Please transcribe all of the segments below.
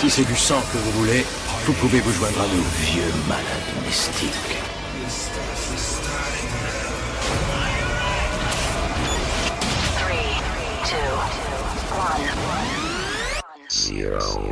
Si c'est du sang que vous voulez, vous pouvez vous joindre à nous. Vieux malade mystique. Zero.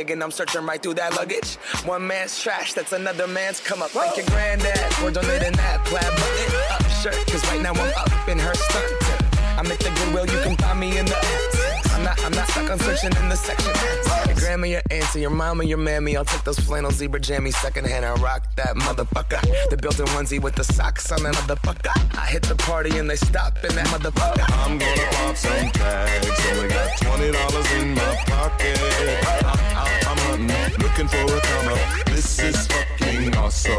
Digging, I'm searching right through that luggage. One man's trash, that's another man's come up. Whoa. Thank your granddad for donating that plaid button up shirt. Cause right now I'm up in her stunt. I'm at the Goodwill, you can find me in the I'm not, stuck on searching in the section. Your grandma, your auntie, your mama, your mammy. I'll take those flannel zebra jammies secondhand and rock that motherfucker. The built-in onesie with the socks on that motherfucker. I hit the party and they stop in that motherfucker. I'm gonna pop some tags. Only got twenty dollars in my pocket. I, am hunting, looking for a come up. This is fucking awesome.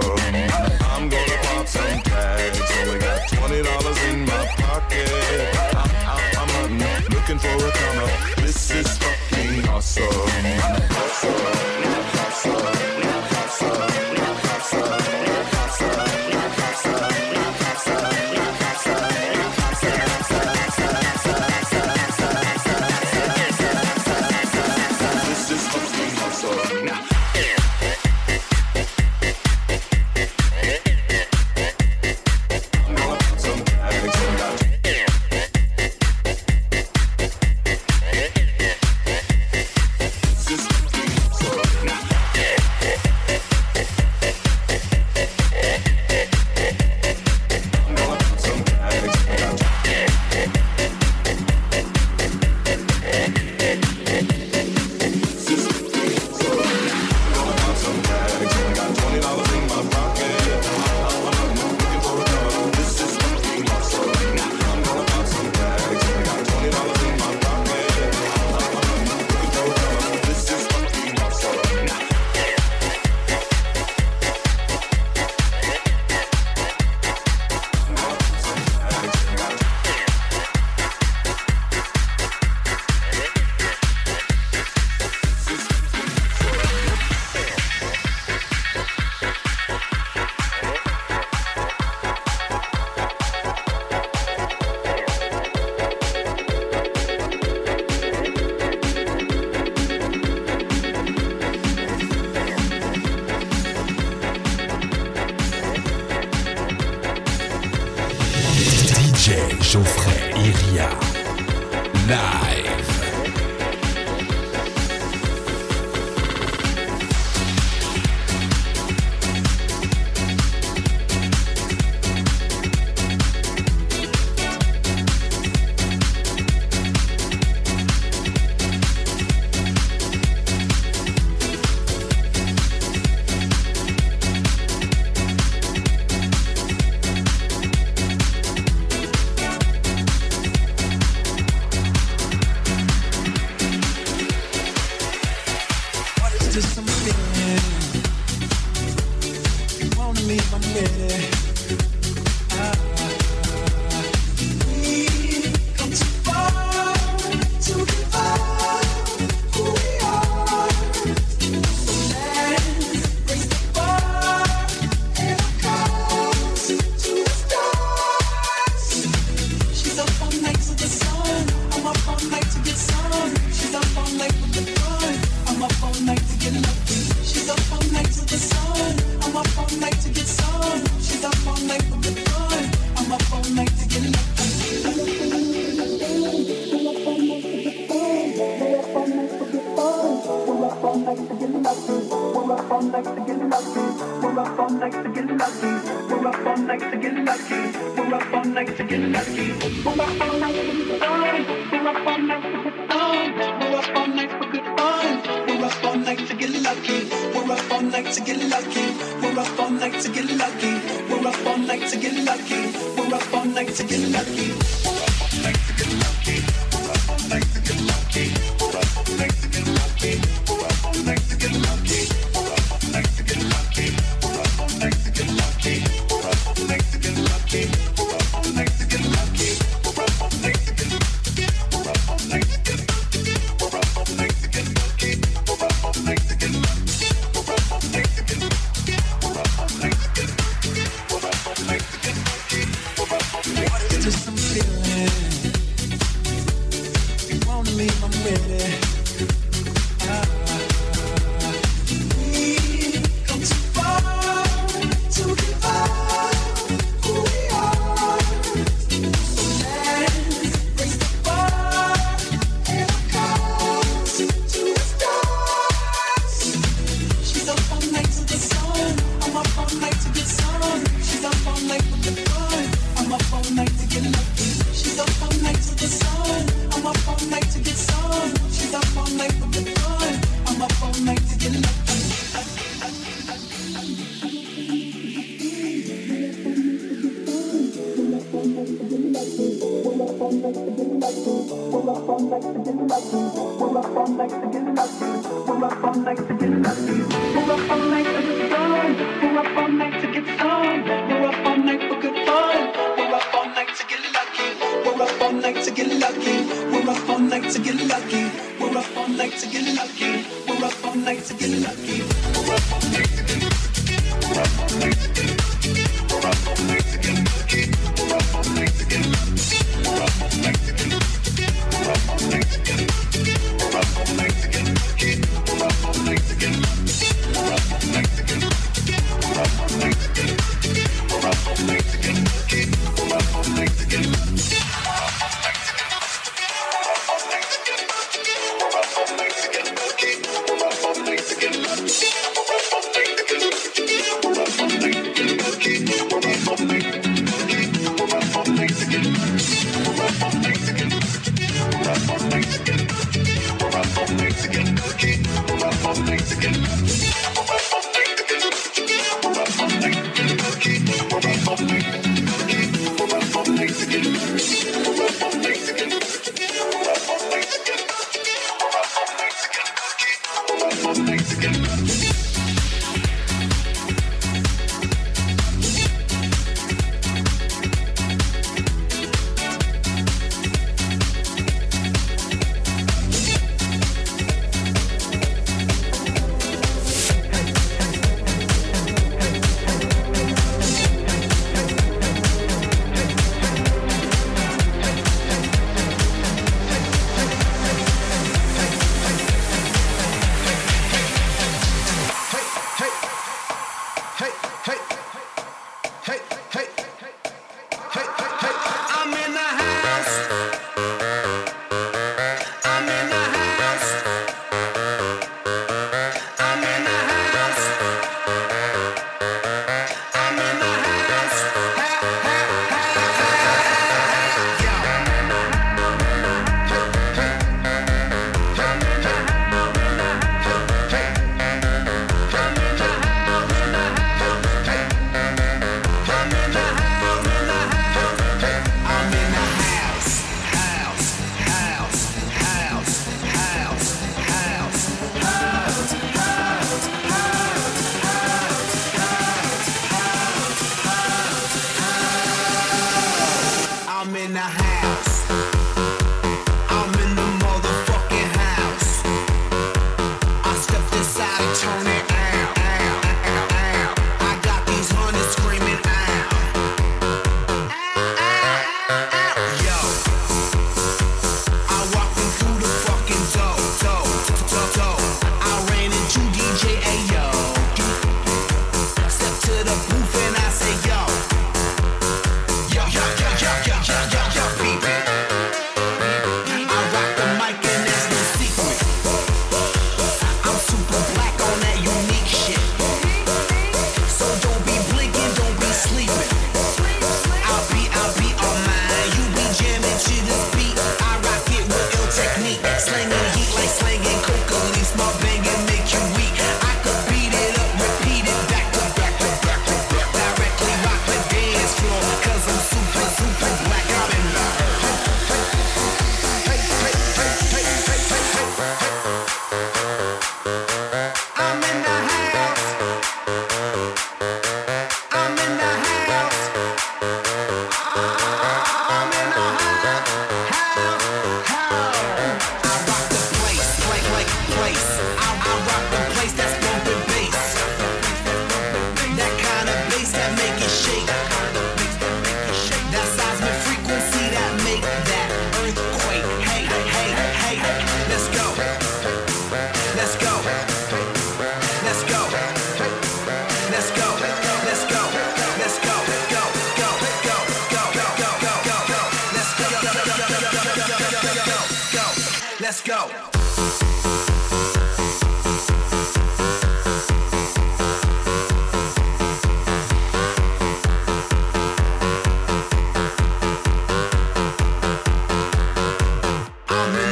I'm gonna pop some tags. Only got twenty dollars in my pocket. I, am hunting, looking for a. This is fucking awesome. awesome.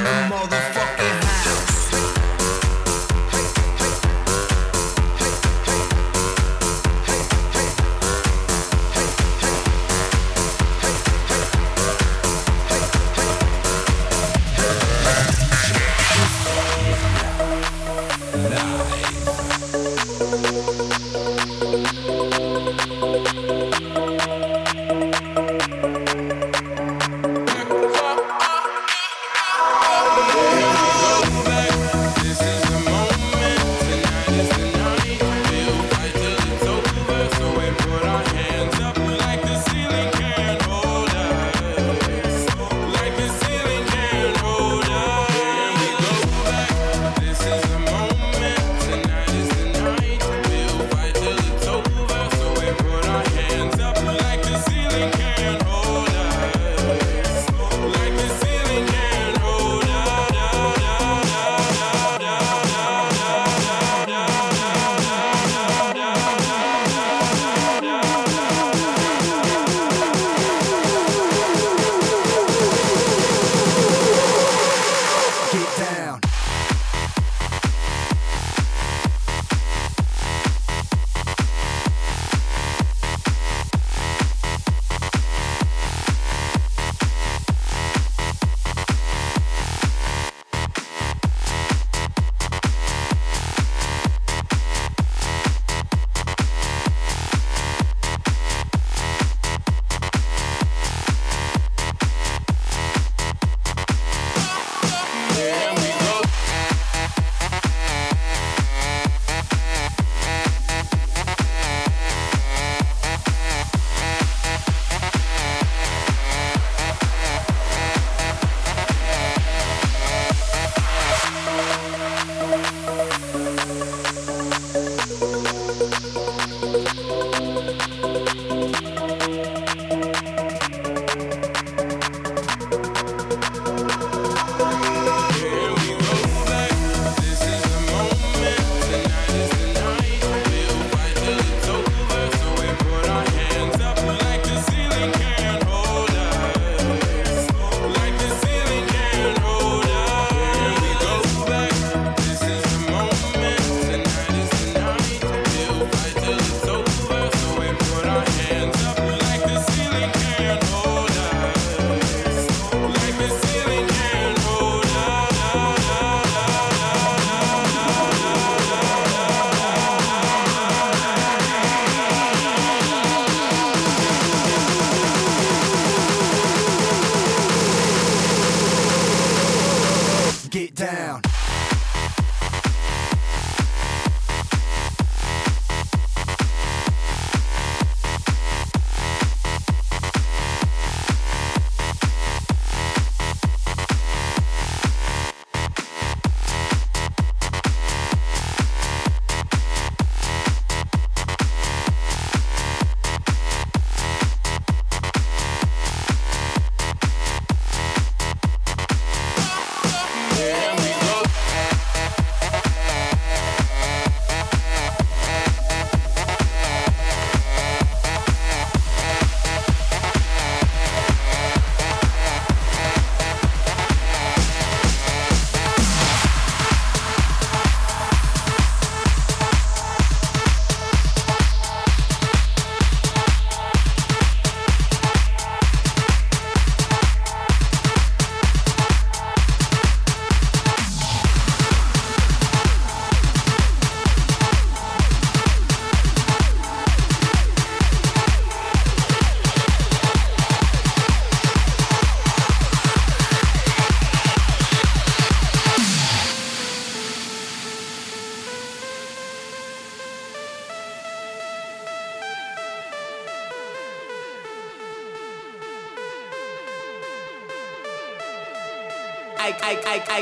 the motherfucker.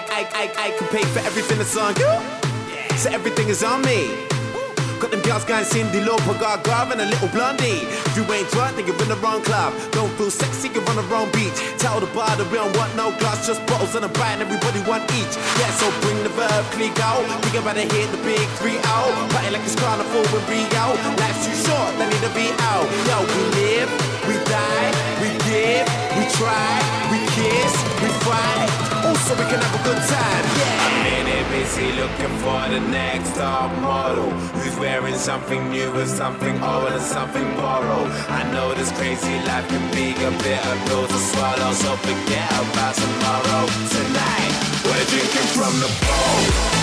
I, I, I, can pay for everything that's on you. So everything is on me. Got them girls going Cyndi Lauper, Gaga, and a little blondie. If you ain't drunk, then you're in the wrong club. Don't feel sexy, you're on the wrong beach. Tell the bar that we don't want no glass, just bottles and a brand, everybody want each. Yeah, so bring the verb, click out. We can better hit the big three out. Party like it's carnival with Rio. Life's too short, they need to be out. Yo, we live, we die, we give, we try, we kiss, we fight. Also, we can have a good time. Yeah. I'm in it busy looking for the next top model who's wearing something new and something old and something borrowed. I know this crazy life can be a bitter pill to swallow, so forget about tomorrow. Tonight, we're drinking from the bowl.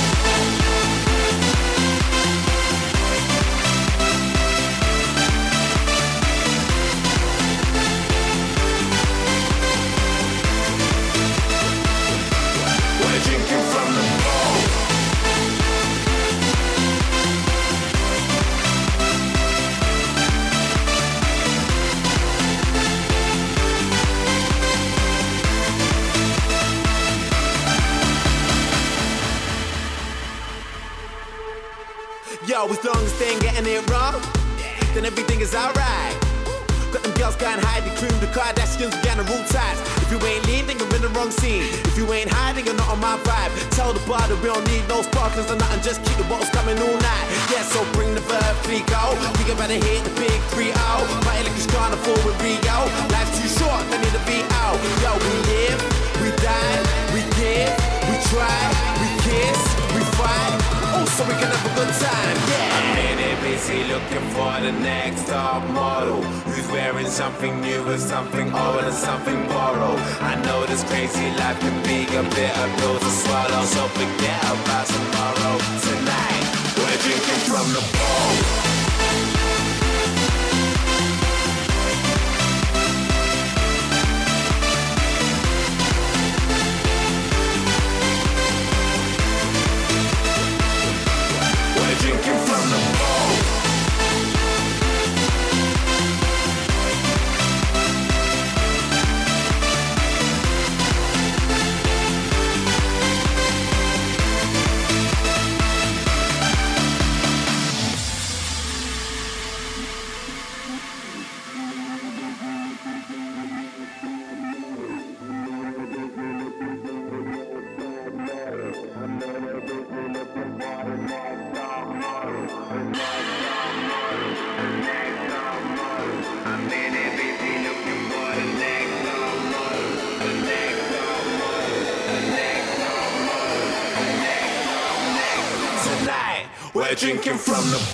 Getting it wrong, then everything is alright. Got them girls going hide, the cream, the Kardashians, got the rule ties. If you ain't lean, you're in the wrong scene. If you ain't hiding, you're not on my vibe. Tell the bar that we don't need no sparklers or nothing, just keep the bottles coming all night. Yeah, so bring the verb, three go. We can better hit the big three out. Party like it's carnival with Rio. Life's too short, they need to be out. Yo, we live, we die, we give, we try, we kiss, we fight. Oh, so we can have a good time, yeah. I'm it busy looking for the next top model who's wearing something new and something old and something borrowed. I know this crazy life can be a bitter pill to swallow, so forget about tomorrow. Tonight, we're drinking from the bowl. Drinking from the drinking from the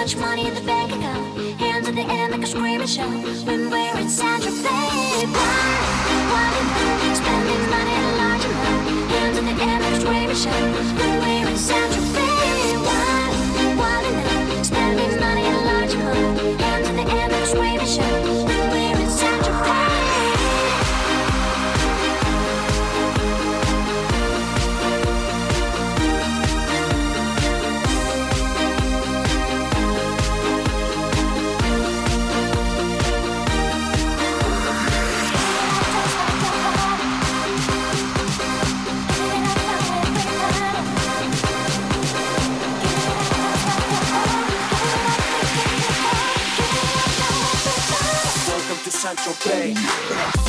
much money in the bank account. Hands in the air like a screaming shout. When we're in Sandra Bay, why, why through, spending money in large amount. Hands in the air like a screaming shout. When we're in Sandra Bay, why, why through, spending money in large amount. Hands in the air like a screaming shout. Sancho Bay.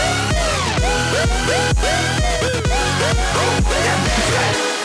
I'm gonna keep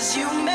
Cause you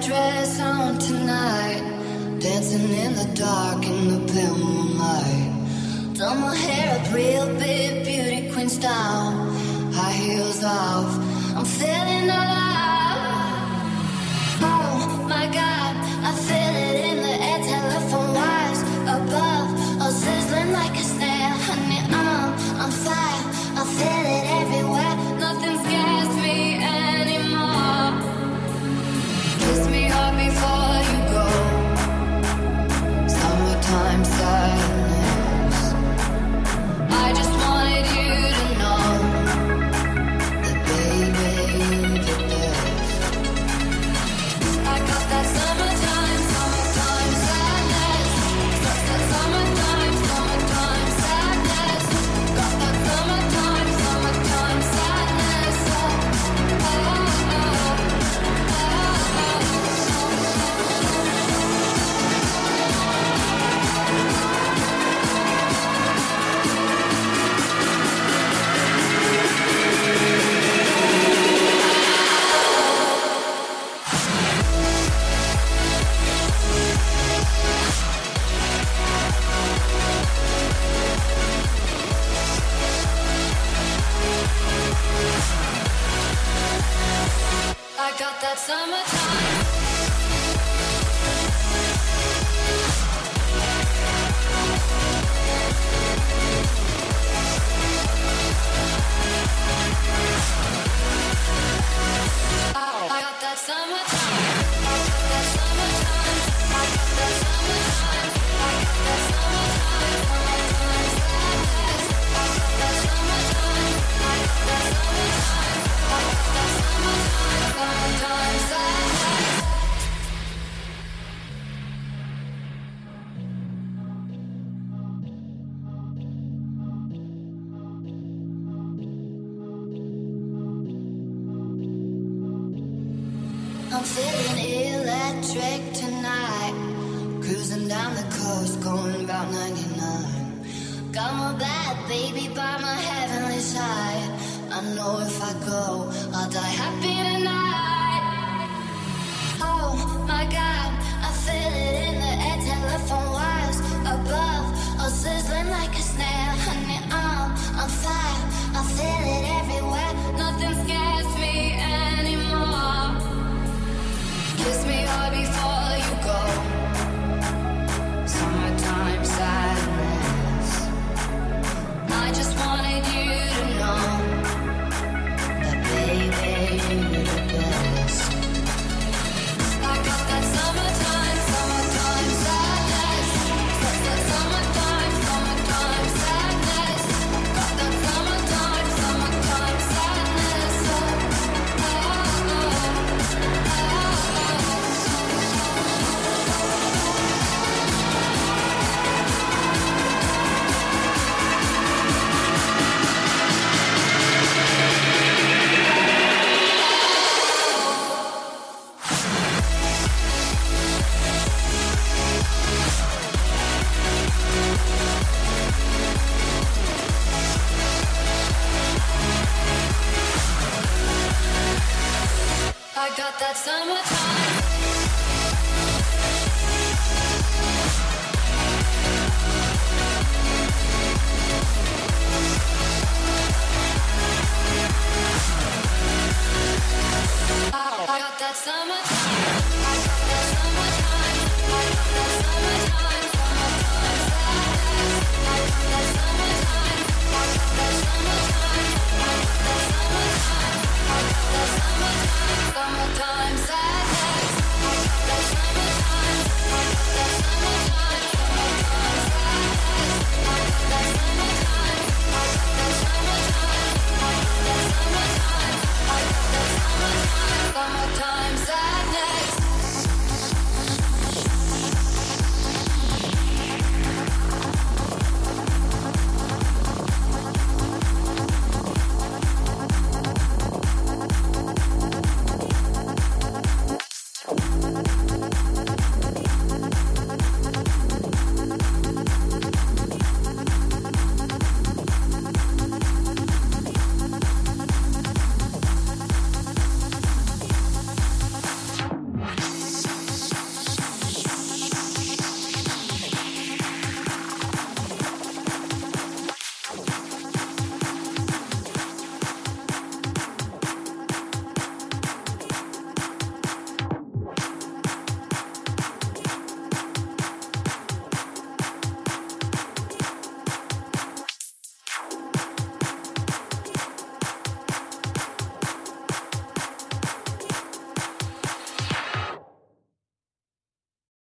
dress on tonight. Dancing in the dark in the pale moonlight. Done my hair up real big, beauty queen style. High heels off. Summer you're